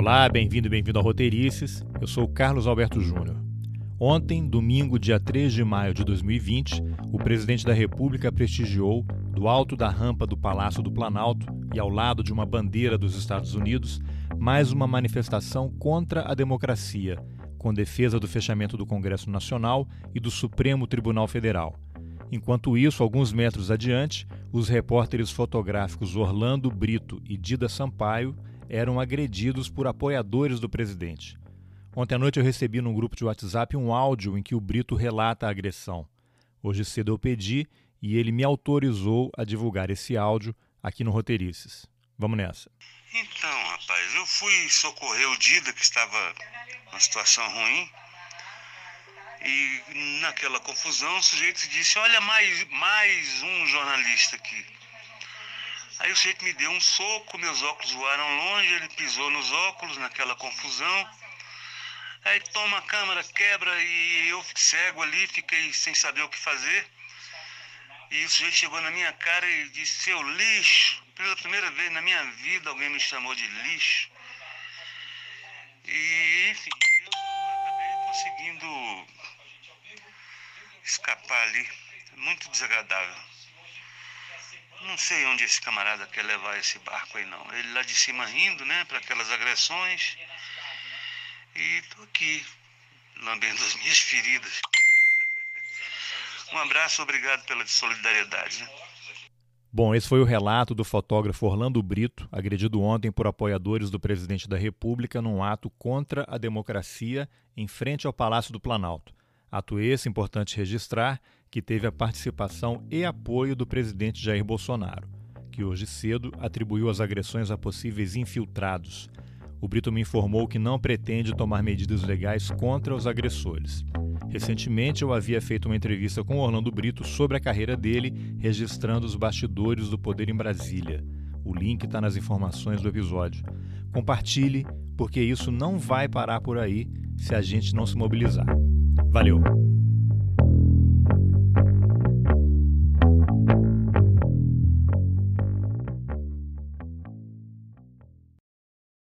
Olá, bem-vindo e bem-vindo ao Roteirices. Eu sou Carlos Alberto Júnior. Ontem, domingo, dia 3 de maio de 2020, o presidente da República prestigiou, do alto da rampa do Palácio do Planalto e ao lado de uma bandeira dos Estados Unidos, mais uma manifestação contra a democracia, com defesa do fechamento do Congresso Nacional e do Supremo Tribunal Federal. Enquanto isso, alguns metros adiante, os repórteres fotográficos Orlando Brito e Dida Sampaio eram agredidos por apoiadores do presidente. Ontem à noite eu recebi num grupo de WhatsApp um áudio em que o Brito relata a agressão. Hoje cedo eu pedi e ele me autorizou a divulgar esse áudio aqui no Roteirices. Vamos nessa. Então, rapaz, eu fui socorrer o Dida, que estava numa situação ruim, e naquela confusão o sujeito disse: Olha, mais, mais um jornalista aqui. Aí o sujeito me deu um soco, meus óculos voaram longe, ele pisou nos óculos naquela confusão. Aí toma a câmera, quebra e eu cego ali, fiquei sem saber o que fazer. E o sujeito chegou na minha cara e disse, seu lixo. Pela primeira vez na minha vida alguém me chamou de lixo. E enfim, eu acabei conseguindo escapar ali. Muito desagradável. Não sei onde esse camarada quer levar esse barco aí não. Ele lá de cima rindo, né, para aquelas agressões. E tô aqui, lambendo as minhas feridas. Um abraço, obrigado pela solidariedade. Né? Bom, esse foi o relato do fotógrafo Orlando Brito, agredido ontem por apoiadores do presidente da República num ato contra a democracia em frente ao Palácio do Planalto. Ato esse, importante registrar, que teve a participação e apoio do presidente Jair Bolsonaro, que hoje cedo atribuiu as agressões a possíveis infiltrados. O Brito me informou que não pretende tomar medidas legais contra os agressores. Recentemente, eu havia feito uma entrevista com Orlando Brito sobre a carreira dele, registrando os bastidores do poder em Brasília. O link está nas informações do episódio. Compartilhe, porque isso não vai parar por aí se a gente não se mobilizar. Valeu!